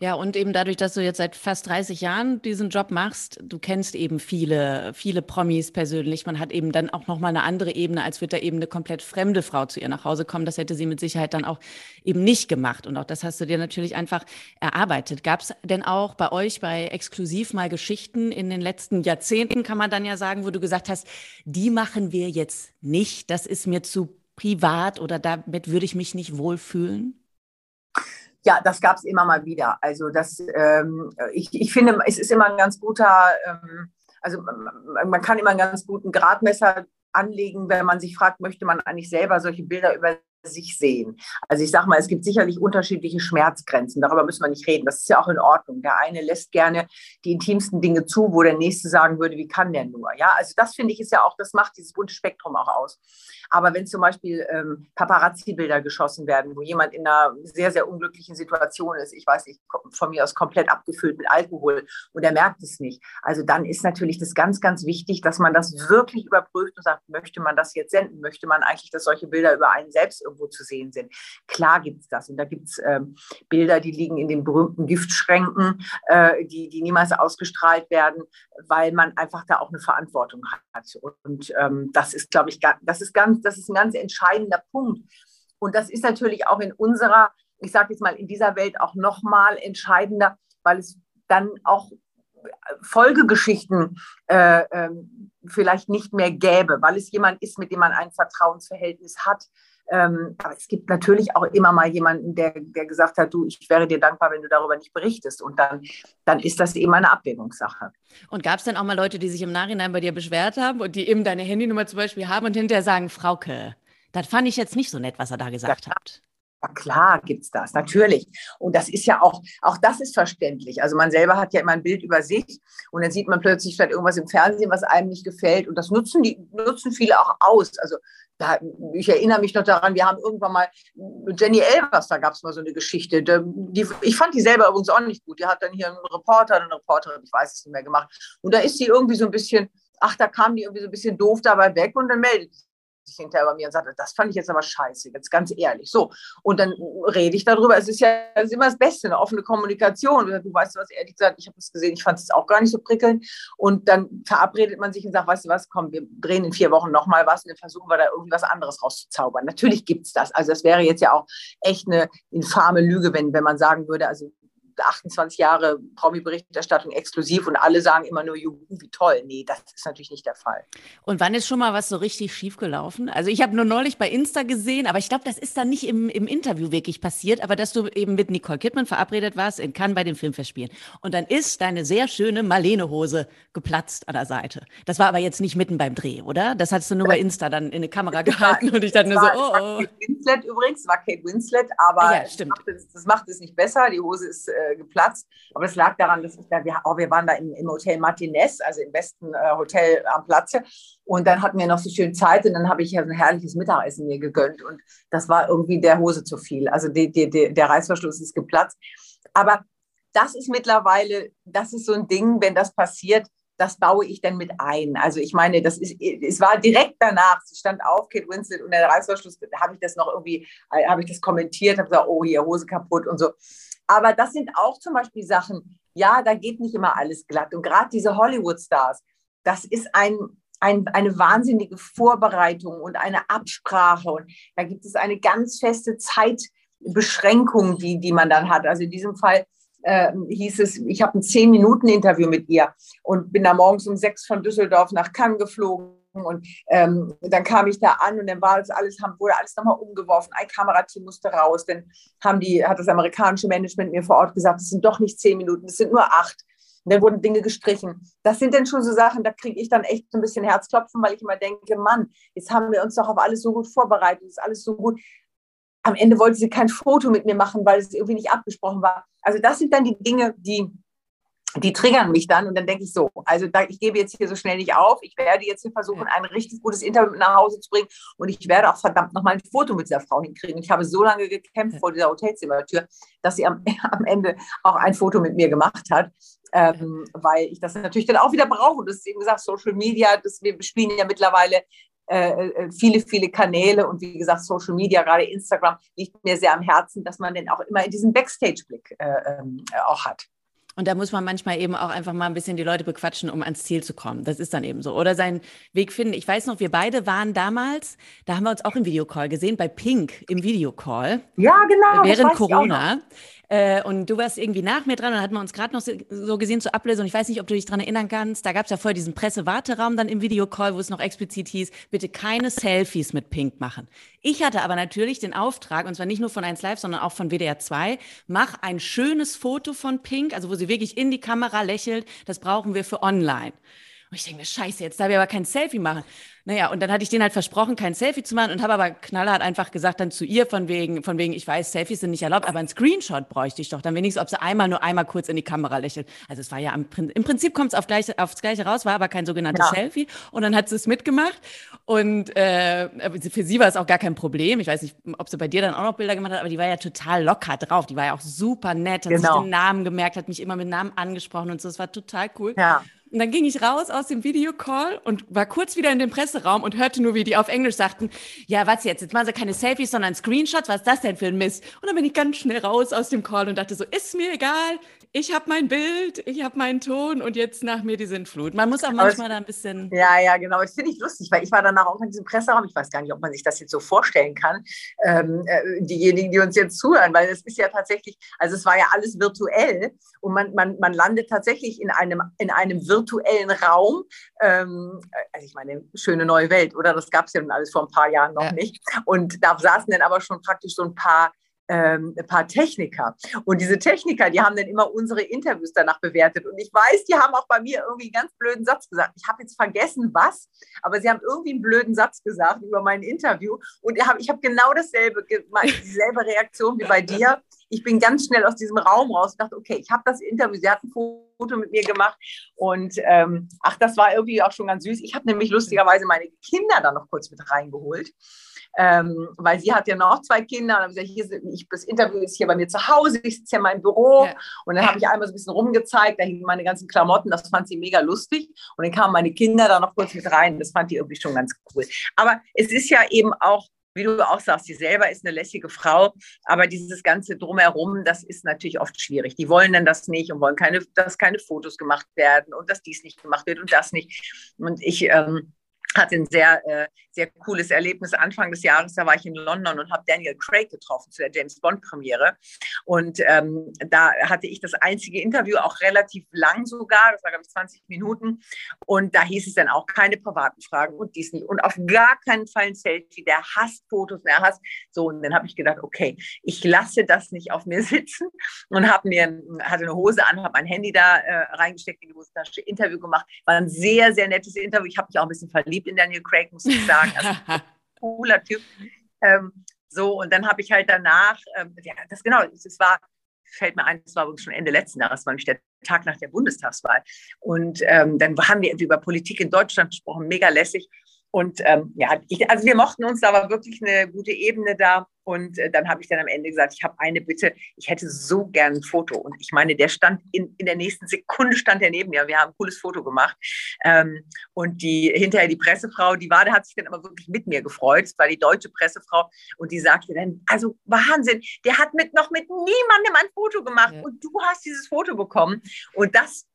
Ja, und eben dadurch, dass du jetzt seit fast 30 Jahren diesen Job machst, du kennst eben viele, viele Promis persönlich. Man hat eben dann auch nochmal eine andere Ebene, als wird da eben eine komplett fremde Frau zu ihr nach Hause kommen. Das hätte sie mit Sicherheit dann auch eben nicht gemacht. Und auch das hast du dir natürlich einfach erarbeitet. Gab es denn auch bei euch bei Exklusiv mal Geschichten in den letzten Jahrzehnten, kann man dann ja sagen, wo du gesagt hast, die machen wir jetzt nicht, das ist mir zu privat oder damit würde ich mich nicht wohlfühlen? Ja, das gab es immer mal wieder. Also das, ähm, ich, ich finde, es ist immer ein ganz guter, ähm, also man kann immer einen ganz guten Gradmesser anlegen, wenn man sich fragt, möchte man eigentlich selber solche Bilder über sich sehen. Also ich sage mal, es gibt sicherlich unterschiedliche Schmerzgrenzen, darüber müssen wir nicht reden. Das ist ja auch in Ordnung. Der eine lässt gerne die intimsten Dinge zu, wo der nächste sagen würde, wie kann der nur? Ja, also das finde ich ist ja auch, das macht dieses bunte Spektrum auch aus. Aber wenn zum Beispiel ähm, Paparazzi-Bilder geschossen werden, wo jemand in einer sehr, sehr unglücklichen Situation ist, ich weiß nicht, von mir aus komplett abgefüllt mit Alkohol und er merkt es nicht, also dann ist natürlich das ganz, ganz wichtig, dass man das wirklich überprüft und sagt, möchte man das jetzt senden? Möchte man eigentlich, dass solche Bilder über einen selbst irgendwo zu sehen sind? Klar gibt es das. Und da gibt es ähm, Bilder, die liegen in den berühmten Giftschränken, äh, die, die niemals ausgestrahlt werden, weil man einfach da auch eine Verantwortung hat. Und ähm, das ist, glaube ich, das ist ganz, das ist ein ganz entscheidender Punkt. Und das ist natürlich auch in unserer, ich sage jetzt mal, in dieser Welt auch nochmal entscheidender, weil es dann auch Folgegeschichten äh, äh, vielleicht nicht mehr gäbe, weil es jemand ist, mit dem man ein Vertrauensverhältnis hat. Ähm, aber es gibt natürlich auch immer mal jemanden, der, der gesagt hat, du, ich wäre dir dankbar, wenn du darüber nicht berichtest. Und dann, dann ist das eben eine Abwägungssache. Und gab es denn auch mal Leute, die sich im Nachhinein bei dir beschwert haben und die eben deine Handynummer zum Beispiel haben und hinterher sagen, Frauke, das fand ich jetzt nicht so nett, was er da gesagt ja, hat. Klar gibt es das, natürlich. Und das ist ja auch, auch das ist verständlich. Also man selber hat ja immer ein Bild über sich und dann sieht man plötzlich vielleicht irgendwas im Fernsehen, was einem nicht gefällt. Und das nutzen die, nutzen viele auch aus. Also da, ich erinnere mich noch daran, wir haben irgendwann mal Jenny Elvers, da gab es mal so eine Geschichte. Die, ich fand die selber übrigens auch nicht gut. Die hat dann hier einen Reporter, eine Reporterin, ich weiß es nicht mehr gemacht. Und da ist sie irgendwie so ein bisschen, ach, da kam die irgendwie so ein bisschen doof dabei weg und dann meldet sich hinterher bei mir und sagte, das fand ich jetzt aber scheiße, jetzt ganz ehrlich. So, und dann rede ich darüber. Es ist ja es ist immer das Beste, eine offene Kommunikation. Du weißt was, ehrlich gesagt, ich habe es gesehen, ich fand es auch gar nicht so prickelnd. Und dann verabredet man sich und sagt, weißt du was, komm, wir drehen in vier Wochen nochmal was und dann versuchen wir da irgendwie was anderes rauszuzaubern. Natürlich gibt es das. Also das wäre jetzt ja auch echt eine infame Lüge, wenn, wenn man sagen würde, also 28 Jahre Promi-Berichterstattung exklusiv und alle sagen immer nur, Juhu, wie toll. Nee, das ist natürlich nicht der Fall. Und wann ist schon mal was so richtig schief gelaufen? Also ich habe nur neulich bei Insta gesehen, aber ich glaube, das ist dann nicht im, im Interview wirklich passiert, aber dass du eben mit Nicole Kidman verabredet warst in Cannes bei den Filmfestspielen. Und dann ist deine sehr schöne Marlene-Hose geplatzt an der Seite. Das war aber jetzt nicht mitten beim Dreh, oder? Das hattest du nur bei Insta dann in eine Kamera gehalten und ich dachte nur so, oh, oh. Kate Winslet übrigens, war Kate Winslet, aber ja, stimmt. Das, macht es, das macht es nicht besser. Die Hose ist äh, äh, geplatzt. Aber es lag daran, dass ich da, wir, oh, wir waren da im, im Hotel Martinez, also im besten äh, Hotel am Platze. Und dann hatten wir noch so schön Zeit und dann habe ich ja ein herrliches Mittagessen mir gegönnt. Und das war irgendwie der Hose zu viel. Also die, die, die, der Reißverschluss ist geplatzt. Aber das ist mittlerweile, das ist so ein Ding, wenn das passiert, das baue ich dann mit ein. Also ich meine, das ist, es war direkt danach, sie stand auf, Kate Winslet und der Reißverschluss, habe ich das noch irgendwie, äh, habe ich das kommentiert, habe gesagt, oh, hier Hose kaputt und so. Aber das sind auch zum Beispiel Sachen, ja, da geht nicht immer alles glatt. Und gerade diese Hollywood-Stars, das ist ein, ein, eine wahnsinnige Vorbereitung und eine Absprache. Und da gibt es eine ganz feste Zeitbeschränkung, die, die man dann hat. Also in diesem Fall äh, hieß es, ich habe ein zehn Minuten Interview mit ihr und bin da morgens um sechs von Düsseldorf nach Cannes geflogen und ähm, dann kam ich da an und dann war das alles, wurde alles nochmal umgeworfen. Ein Kamerateam musste raus. Dann haben die, hat das amerikanische Management mir vor Ort gesagt, es sind doch nicht zehn Minuten, es sind nur acht. Und dann wurden Dinge gestrichen. Das sind dann schon so Sachen, da kriege ich dann echt ein bisschen Herzklopfen, weil ich immer denke, Mann, jetzt haben wir uns doch auf alles so gut vorbereitet, ist alles so gut. Am Ende wollte sie kein Foto mit mir machen, weil es irgendwie nicht abgesprochen war. Also das sind dann die Dinge, die, die triggern mich dann und dann denke ich so, also da, ich gebe jetzt hier so schnell nicht auf, ich werde jetzt hier versuchen, ein richtig gutes Interview nach Hause zu bringen und ich werde auch verdammt nochmal ein Foto mit dieser Frau hinkriegen. Und ich habe so lange gekämpft vor dieser Hotelzimmertür, dass sie am, [LAUGHS] am Ende auch ein Foto mit mir gemacht hat, ähm, weil ich das natürlich dann auch wieder brauche. Und das ist eben gesagt, Social Media, das, wir spielen ja mittlerweile äh, äh, viele, viele Kanäle und wie gesagt, Social Media, gerade Instagram, liegt mir sehr am Herzen, dass man den auch immer in diesem Backstage-Blick äh, ähm, auch hat. Und da muss man manchmal eben auch einfach mal ein bisschen die Leute bequatschen, um ans Ziel zu kommen. Das ist dann eben so. Oder seinen Weg finden. Ich weiß noch, wir beide waren damals, da haben wir uns auch im Videocall gesehen, bei Pink im Videocall. Ja, genau. Während Corona. Äh, und du warst irgendwie nach mir dran und hatten wir uns gerade noch so gesehen zur Ablösung. Ich weiß nicht, ob du dich daran erinnern kannst. Da gab es ja vorher diesen Pressewarteraum dann im Videocall, wo es noch explizit hieß, bitte keine Selfies mit Pink machen. Ich hatte aber natürlich den Auftrag, und zwar nicht nur von 1 Live, sondern auch von WDR 2, mach ein schönes Foto von Pink, also wo sie wirklich in die Kamera lächelt. Das brauchen wir für online. Und ich denke mir, scheiße, jetzt darf ich aber kein Selfie machen. Naja, und dann hatte ich denen halt versprochen, kein Selfie zu machen und habe aber knallhart einfach gesagt dann zu ihr von wegen, von wegen, ich weiß, Selfies sind nicht erlaubt, aber ein Screenshot bräuchte ich doch. Dann wenigstens, ob sie einmal nur einmal kurz in die Kamera lächelt. Also es war ja am, im Prinzip kommt es auf gleich, aufs Gleiche raus, war aber kein sogenanntes ja. Selfie. Und dann hat sie es mitgemacht. Und äh, für sie war es auch gar kein Problem. Ich weiß nicht, ob sie bei dir dann auch noch Bilder gemacht hat, aber die war ja total locker drauf. Die war ja auch super nett, hat genau. sich den Namen gemerkt, hat mich immer mit Namen angesprochen und so. Es war total cool. Ja. Und dann ging ich raus aus dem Videocall und war kurz wieder in dem Presseraum und hörte nur, wie die auf Englisch sagten, ja, was jetzt? Jetzt machen sie keine Selfies, sondern Screenshots. Was ist das denn für ein Mist? Und dann bin ich ganz schnell raus aus dem Call und dachte so, ist mir egal. Ich habe mein Bild, ich habe meinen Ton und jetzt nach mir die Sintflut. Man muss auch manchmal da ein bisschen. Ja, ja, genau. Das finde ich lustig, weil ich war danach auch in diesem Presseraum. Ich weiß gar nicht, ob man sich das jetzt so vorstellen kann. Ähm, äh, diejenigen, die uns jetzt zuhören, weil es ist ja tatsächlich, also es war ja alles virtuell und man, man, man landet tatsächlich in einem, in einem virtuellen virtuellen Raum. Ähm, also ich meine, schöne neue Welt, oder? Das gab es ja nun alles vor ein paar Jahren noch ja. nicht. Und da saßen dann aber schon praktisch so ein paar ähm, ein paar Techniker. Und diese Techniker, die haben dann immer unsere Interviews danach bewertet. Und ich weiß, die haben auch bei mir irgendwie einen ganz blöden Satz gesagt. Ich habe jetzt vergessen, was, aber sie haben irgendwie einen blöden Satz gesagt über mein Interview. Und ich habe hab genau dasselbe, dieselbe Reaktion wie bei dir ich bin ganz schnell aus diesem Raum raus und dachte, okay, ich habe das Interview, sie hat ein Foto mit mir gemacht und ähm, ach, das war irgendwie auch schon ganz süß. Ich habe nämlich lustigerweise meine Kinder da noch kurz mit reingeholt. Ähm, weil sie hat ja noch zwei Kinder und dann gesagt, hier, ich, das Interview ist hier bei mir zu Hause, ich sitze ja in meinem Büro ja. und dann habe ich einmal so ein bisschen rumgezeigt, da hingen meine ganzen Klamotten, das fand sie mega lustig und dann kamen meine Kinder da noch kurz mit rein, das fand die irgendwie schon ganz cool. Aber es ist ja eben auch wie du auch sagst, sie selber ist eine lässige Frau, aber dieses ganze Drumherum, das ist natürlich oft schwierig. Die wollen dann das nicht und wollen keine, dass keine Fotos gemacht werden und dass dies nicht gemacht wird und das nicht. Und ich ähm, hatte ein sehr, äh, sehr cooles Erlebnis Anfang des Jahres. Da war ich in London und habe Daniel Craig getroffen zu der James Bond Premiere. Und ähm, da hatte ich das einzige Interview, auch relativ lang sogar, das war, glaube ich, 20 Minuten. Und da hieß es dann auch keine privaten Fragen und dies nicht. Und auf gar keinen Fall ein Selfie. Der hasst Fotos, der hasst. So, und dann habe ich gedacht, okay, ich lasse das nicht auf mir [LAUGHS] sitzen und habe mir, hatte eine Hose an, habe mein Handy da äh, reingesteckt in die Hosentasche, Interview gemacht. War ein sehr, sehr nettes Interview. Ich habe mich auch ein bisschen verliebt in Daniel Craig, muss ich sagen. Also, [LAUGHS] cooler Typ. Ähm, so, und dann habe ich halt danach, ähm, ja, das genau, es war, fällt mir ein, es war übrigens schon Ende letzten Jahres, war nämlich der Tag nach der Bundestagswahl. Und ähm, dann haben wir über Politik in Deutschland gesprochen, mega lässig. Und ähm, ja, ich, also wir mochten uns, da war wirklich eine gute Ebene da. Und äh, dann habe ich dann am Ende gesagt, ich habe eine Bitte, ich hätte so gern ein Foto. Und ich meine, der stand in, in der nächsten Sekunde stand er neben mir. Wir haben ein cooles Foto gemacht. Ähm, und die hinterher die Pressefrau, die war, der hat sich dann aber wirklich mit mir gefreut. Es war die deutsche Pressefrau und die sagte dann, also Wahnsinn, der hat mit noch mit niemandem ein Foto gemacht ja. und du hast dieses Foto bekommen. Und das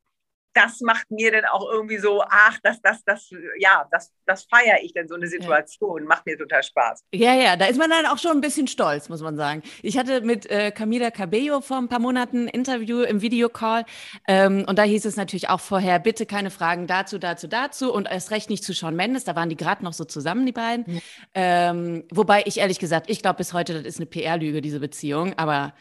das macht mir dann auch irgendwie so, ach, das, das, das, ja, das, das feiere ich dann so eine Situation, ja. macht mir total Spaß. Ja, ja, da ist man dann auch schon ein bisschen stolz, muss man sagen. Ich hatte mit äh, Camila Cabello vor ein paar Monaten ein Interview im Videocall ähm, und da hieß es natürlich auch vorher, bitte keine Fragen dazu, dazu, dazu und erst recht nicht zu Sean Mendes, da waren die gerade noch so zusammen, die beiden. Mhm. Ähm, wobei ich ehrlich gesagt, ich glaube bis heute, das ist eine PR-Lüge, diese Beziehung, aber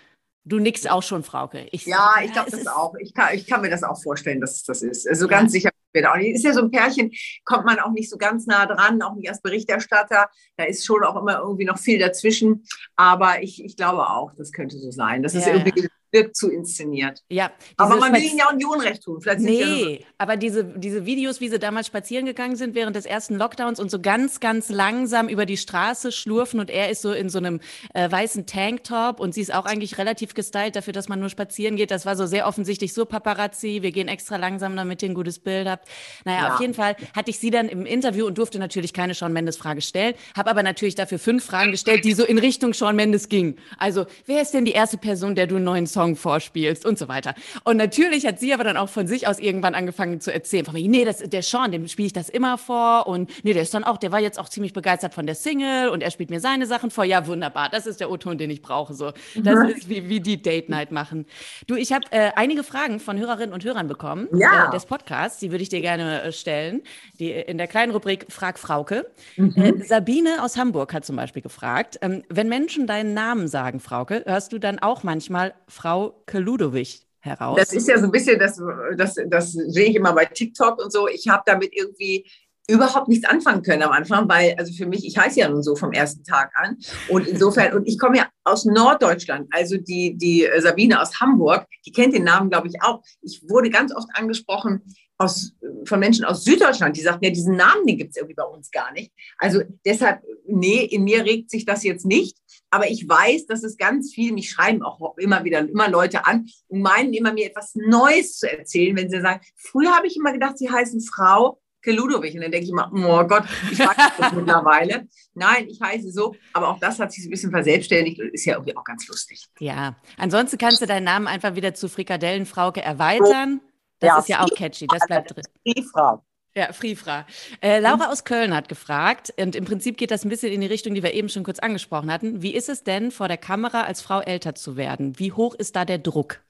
Du nickst auch schon, Frauke. Ich, ja, ich glaube das auch. Ich kann, ich kann mir das auch vorstellen, dass es das ist. Also ja. ganz sicher wird auch nicht. Ist ja so ein Pärchen, kommt man auch nicht so ganz nah dran, auch nicht als Berichterstatter. Da ist schon auch immer irgendwie noch viel dazwischen. Aber ich, ich glaube auch, das könnte so sein. Das ja, ist irgendwie wirkt zu inszeniert. Ja. Aber man will ihnen ja auch nicht Unrecht tun. Vielleicht nee, ja aber diese, diese Videos, wie sie damals spazieren gegangen sind während des ersten Lockdowns und so ganz, ganz langsam über die Straße schlurfen und er ist so in so einem äh, weißen Tanktop und sie ist auch eigentlich relativ gestylt dafür, dass man nur spazieren geht. Das war so sehr offensichtlich so Paparazzi, wir gehen extra langsam, damit ihr ein gutes Bild habt. Naja, ja. auf jeden Fall hatte ich sie dann im Interview und durfte natürlich keine Sean Mendes Frage stellen, habe aber natürlich dafür fünf Fragen gestellt, die so in Richtung Sean Mendes gingen. Also, wer ist denn die erste Person, der du einen neuen Song Song vorspielst und so weiter. Und natürlich hat sie aber dann auch von sich aus irgendwann angefangen zu erzählen, von mir, nee, das, der Sean, dem spiele ich das immer vor und nee, der ist dann auch, der war jetzt auch ziemlich begeistert von der Single und er spielt mir seine Sachen vor. Ja, wunderbar, das ist der O-Ton, den ich brauche. So, das mhm. ist wie, wie die Date Night machen. Du, ich habe äh, einige Fragen von Hörerinnen und Hörern bekommen ja. äh, des Podcasts, die würde ich dir gerne äh, stellen. Die in der kleinen Rubrik Frag Frauke. Mhm. Äh, Sabine aus Hamburg hat zum Beispiel gefragt, ähm, wenn Menschen deinen Namen sagen, Frauke, hörst du dann auch manchmal Frau Frau Ludowig heraus? Das ist ja so ein bisschen, das, das, das sehe ich immer bei TikTok und so. Ich habe damit irgendwie überhaupt nichts anfangen können am Anfang, weil, also für mich, ich heiße ja nun so vom ersten Tag an. Und insofern, und ich komme ja aus Norddeutschland, also die, die Sabine aus Hamburg, die kennt den Namen, glaube ich, auch. Ich wurde ganz oft angesprochen aus, von Menschen aus Süddeutschland, die sagten, ja, diesen Namen, den gibt es irgendwie bei uns gar nicht. Also deshalb, nee, in mir regt sich das jetzt nicht. Aber ich weiß, dass es ganz viel, mich schreiben auch immer wieder immer Leute an und meinen immer mir etwas Neues zu erzählen, wenn sie sagen, früher habe ich immer gedacht, sie heißen Frau Ludowig. Und dann denke ich immer, oh Gott, ich weiß das mittlerweile. Nein, ich heiße so. Aber auch das hat sich ein bisschen verselbstständigt und ist ja irgendwie auch ganz lustig. Ja, ansonsten kannst du deinen Namen einfach wieder zu Frikadellenfrauke erweitern. Das ja, ist ja auch catchy, das bleibt drin. Friefra. Ja, Frifra. Äh, Laura aus Köln hat gefragt, und im Prinzip geht das ein bisschen in die Richtung, die wir eben schon kurz angesprochen hatten. Wie ist es denn, vor der Kamera als Frau älter zu werden? Wie hoch ist da der Druck?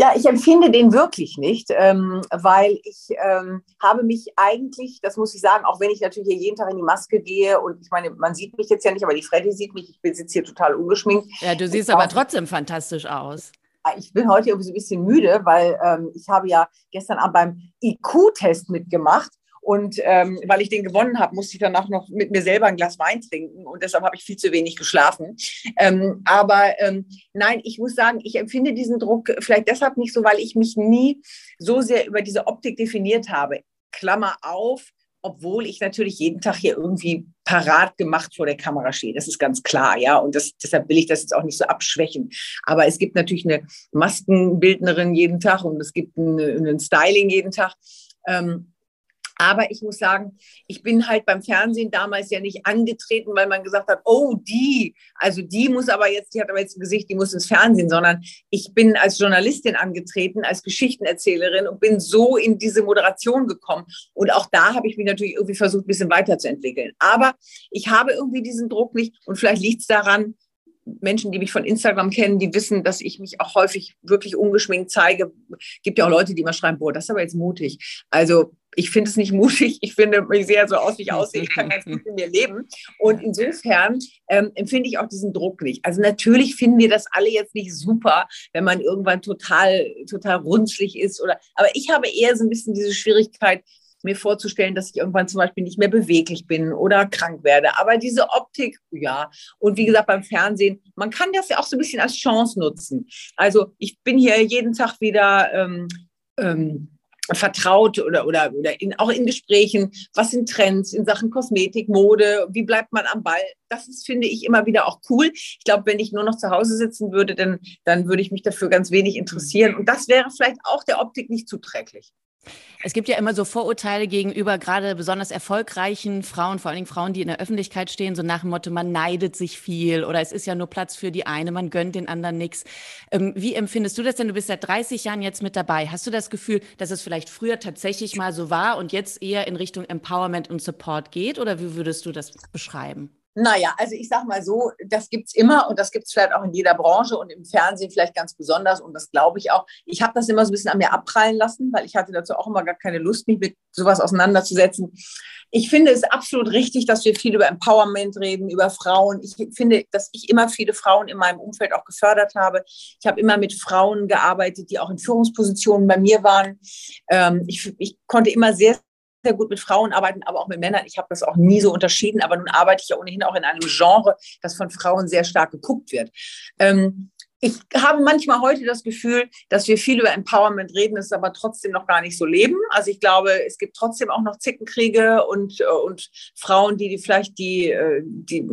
Ja, ich empfinde den wirklich nicht, ähm, weil ich ähm, habe mich eigentlich, das muss ich sagen, auch wenn ich natürlich hier jeden Tag in die Maske gehe und ich meine, man sieht mich jetzt ja nicht, aber die Freddy sieht mich, ich bin jetzt hier total ungeschminkt. Ja, du siehst aber trotzdem fantastisch aus. Ich bin heute irgendwie so ein bisschen müde, weil ähm, ich habe ja gestern Abend beim IQ-Test mitgemacht und ähm, weil ich den gewonnen habe, musste ich danach noch mit mir selber ein Glas Wein trinken und deshalb habe ich viel zu wenig geschlafen. Ähm, aber ähm, nein, ich muss sagen, ich empfinde diesen Druck vielleicht deshalb nicht so, weil ich mich nie so sehr über diese Optik definiert habe. Klammer auf, obwohl ich natürlich jeden Tag hier irgendwie parat gemacht vor der Kamera stehe. Das ist ganz klar, ja. Und das, deshalb will ich das jetzt auch nicht so abschwächen. Aber es gibt natürlich eine Maskenbildnerin jeden Tag und es gibt ein Styling jeden Tag. Ähm, aber ich muss sagen, ich bin halt beim Fernsehen damals ja nicht angetreten, weil man gesagt hat, oh, die, also die muss aber jetzt, die hat aber jetzt ein Gesicht, die muss ins Fernsehen, sondern ich bin als Journalistin angetreten, als Geschichtenerzählerin und bin so in diese Moderation gekommen. Und auch da habe ich mich natürlich irgendwie versucht, ein bisschen weiterzuentwickeln. Aber ich habe irgendwie diesen Druck nicht und vielleicht liegt es daran, Menschen, die mich von Instagram kennen, die wissen, dass ich mich auch häufig wirklich ungeschminkt zeige. Gibt ja auch Leute, die immer schreiben, boah, das ist aber jetzt mutig. Also ich finde es nicht mutig. Ich finde, ich sehe so aus, wie ich aussehe. Ich kann ganz gut in mir leben. Und insofern ähm, empfinde ich auch diesen Druck nicht. Also natürlich finden wir das alle jetzt nicht super, wenn man irgendwann total, total runzlig ist oder, aber ich habe eher so ein bisschen diese Schwierigkeit, mir vorzustellen, dass ich irgendwann zum Beispiel nicht mehr beweglich bin oder krank werde. Aber diese Optik, ja. Und wie gesagt, beim Fernsehen, man kann das ja auch so ein bisschen als Chance nutzen. Also ich bin hier jeden Tag wieder ähm, ähm, vertraut oder, oder, oder in, auch in Gesprächen, was sind Trends in Sachen Kosmetik, Mode, wie bleibt man am Ball. Das ist, finde ich, immer wieder auch cool. Ich glaube, wenn ich nur noch zu Hause sitzen würde, dann, dann würde ich mich dafür ganz wenig interessieren. Und das wäre vielleicht auch der Optik nicht zuträglich. Es gibt ja immer so Vorurteile gegenüber gerade besonders erfolgreichen Frauen, vor allen Dingen Frauen, die in der Öffentlichkeit stehen, so nach dem Motto, man neidet sich viel oder es ist ja nur Platz für die eine, man gönnt den anderen nichts. Ähm, wie empfindest du das denn? Du bist seit 30 Jahren jetzt mit dabei. Hast du das Gefühl, dass es vielleicht früher tatsächlich mal so war und jetzt eher in Richtung Empowerment und Support geht oder wie würdest du das beschreiben? Naja, also ich sage mal so, das gibt es immer und das gibt es vielleicht auch in jeder Branche und im Fernsehen vielleicht ganz besonders und das glaube ich auch. Ich habe das immer so ein bisschen an mir abprallen lassen, weil ich hatte dazu auch immer gar keine Lust, mich mit sowas auseinanderzusetzen. Ich finde es absolut richtig, dass wir viel über Empowerment reden, über Frauen. Ich finde, dass ich immer viele Frauen in meinem Umfeld auch gefördert habe. Ich habe immer mit Frauen gearbeitet, die auch in Führungspositionen bei mir waren. Ähm, ich, ich konnte immer sehr sehr gut mit Frauen arbeiten, aber auch mit Männern. Ich habe das auch nie so unterschieden, aber nun arbeite ich ja ohnehin auch in einem Genre, das von Frauen sehr stark geguckt wird. Ähm, ich habe manchmal heute das Gefühl, dass wir viel über Empowerment reden, es aber trotzdem noch gar nicht so leben. Also ich glaube, es gibt trotzdem auch noch Zickenkriege und, äh, und Frauen, die, die vielleicht die, äh, die,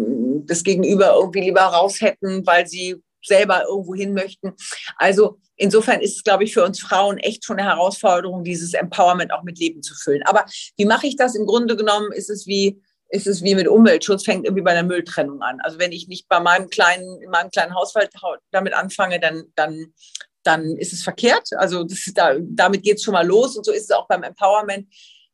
das Gegenüber irgendwie lieber raus hätten, weil sie selber irgendwo hin möchten. Also insofern ist es, glaube ich, für uns Frauen echt schon eine Herausforderung, dieses Empowerment auch mit Leben zu füllen. Aber wie mache ich das? Im Grunde genommen ist es wie, ist es wie mit Umweltschutz, fängt irgendwie bei der Mülltrennung an. Also wenn ich nicht bei meinem kleinen, in meinem kleinen Haushalt damit anfange, dann, dann, dann ist es verkehrt. Also das, da, damit geht es schon mal los und so ist es auch beim Empowerment.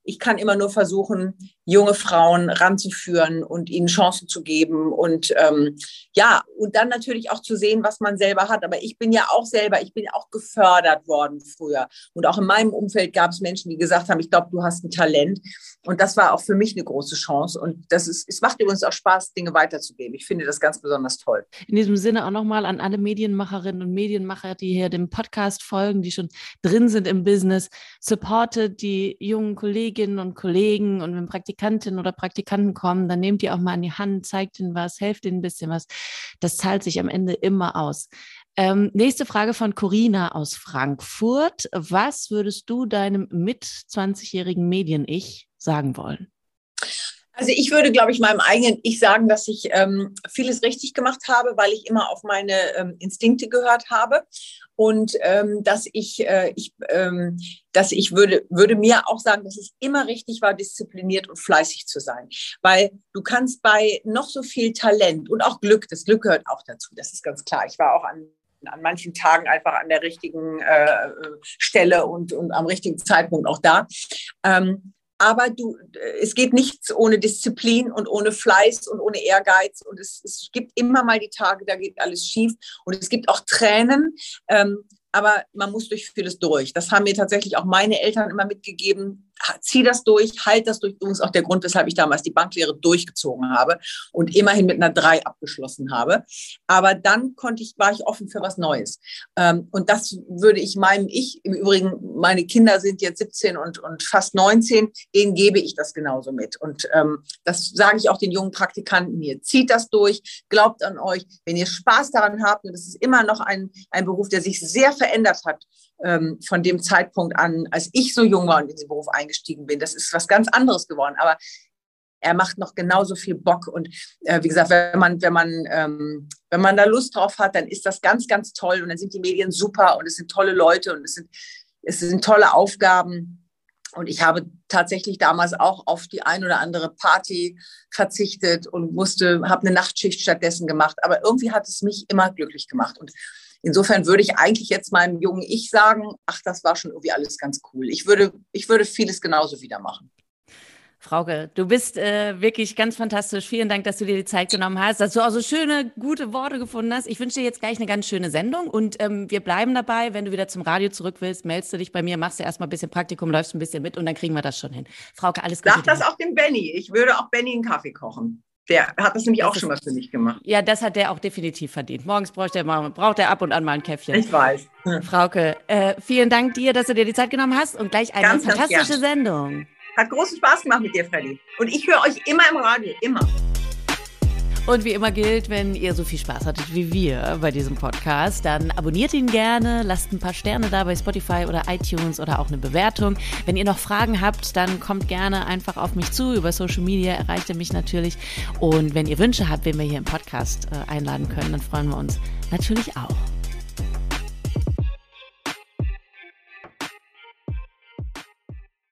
Ich kann immer nur versuchen, junge Frauen ranzuführen und ihnen Chancen zu geben und ähm, ja, und dann natürlich auch zu sehen, was man selber hat. Aber ich bin ja auch selber, ich bin auch gefördert worden früher. Und auch in meinem Umfeld gab es Menschen, die gesagt haben, ich glaube, du hast ein Talent. Und das war auch für mich eine große Chance. Und das ist, es macht übrigens auch Spaß, Dinge weiterzugeben. Ich finde das ganz besonders toll. In diesem Sinne auch nochmal an alle Medienmacherinnen und Medienmacher, die hier dem Podcast folgen, die schon drin sind im Business. Supportet die jungen Kolleginnen und Kollegen und wenn Praktikantinnen oder Praktikanten kommen, dann nehmt ihr auch mal an die Hand, zeigt ihnen was, helft ihnen ein bisschen was. Das zahlt sich am Ende immer aus. Ähm, nächste Frage von Corina aus Frankfurt. Was würdest du deinem mit 20-jährigen Medien-Ich sagen wollen? Also ich würde, glaube ich, meinem eigenen Ich sagen, dass ich ähm, vieles richtig gemacht habe, weil ich immer auf meine ähm, Instinkte gehört habe und ähm, dass ich, äh, ich ähm, dass ich würde, würde mir auch sagen, dass es immer richtig war, diszipliniert und fleißig zu sein, weil du kannst bei noch so viel Talent und auch Glück, das Glück gehört auch dazu, das ist ganz klar. Ich war auch an an manchen Tagen einfach an der richtigen äh, Stelle und, und am richtigen Zeitpunkt auch da. Ähm, aber du, es geht nichts ohne Disziplin und ohne Fleiß und ohne Ehrgeiz. Und es, es gibt immer mal die Tage, da geht alles schief. Und es gibt auch Tränen. Ähm, aber man muss durch vieles durch. Das haben mir tatsächlich auch meine Eltern immer mitgegeben zieh das durch, halt das durch. Übrigens auch der Grund, weshalb ich damals die Banklehre durchgezogen habe und immerhin mit einer 3 abgeschlossen habe. Aber dann konnte ich, war ich offen für was Neues. Ähm, und das würde ich meinem Ich, im Übrigen, meine Kinder sind jetzt 17 und, und fast 19, denen gebe ich das genauso mit. Und ähm, das sage ich auch den jungen Praktikanten hier. Zieht das durch, glaubt an euch. Wenn ihr Spaß daran habt, und das ist immer noch ein, ein Beruf, der sich sehr verändert hat, ähm, von dem Zeitpunkt an, als ich so jung war und in diesen Beruf eingestiegen bin. Das ist was ganz anderes geworden. Aber er macht noch genauso viel Bock. Und äh, wie gesagt, wenn man, wenn, man, ähm, wenn man da Lust drauf hat, dann ist das ganz, ganz toll. Und dann sind die Medien super und es sind tolle Leute und es sind, es sind tolle Aufgaben. Und ich habe tatsächlich damals auch auf die ein oder andere Party verzichtet und musste, habe eine Nachtschicht stattdessen gemacht. Aber irgendwie hat es mich immer glücklich gemacht. Und Insofern würde ich eigentlich jetzt meinem jungen Ich sagen, ach, das war schon irgendwie alles ganz cool. Ich würde, ich würde vieles genauso wieder machen. Frauke, du bist äh, wirklich ganz fantastisch. Vielen Dank, dass du dir die Zeit genommen hast, dass du auch so schöne, gute Worte gefunden hast. Ich wünsche dir jetzt gleich eine ganz schöne Sendung und ähm, wir bleiben dabei. Wenn du wieder zum Radio zurück willst, meldest du dich bei mir, machst du erstmal ein bisschen Praktikum, läufst ein bisschen mit und dann kriegen wir das schon hin. Frauke, alles Gute. Sag das auch dem Benny. Ich würde auch Benny einen Kaffee kochen. Der hat das nämlich das auch schon mal für mich gemacht. Ja, das hat der auch definitiv verdient. Morgens braucht er, braucht er ab und an mal ein Käffchen. Ich weiß. Frauke, äh, vielen Dank dir, dass du dir die Zeit genommen hast und gleich eine ganz, fantastische ganz Sendung. Hat großen Spaß gemacht mit dir, Freddy. Und ich höre euch immer im Radio, immer. Und wie immer gilt, wenn ihr so viel Spaß hattet wie wir bei diesem Podcast, dann abonniert ihn gerne, lasst ein paar Sterne da bei Spotify oder iTunes oder auch eine Bewertung. Wenn ihr noch Fragen habt, dann kommt gerne einfach auf mich zu. Über Social Media erreicht ihr mich natürlich. Und wenn ihr Wünsche habt, wen wir hier im Podcast äh, einladen können, dann freuen wir uns natürlich auch.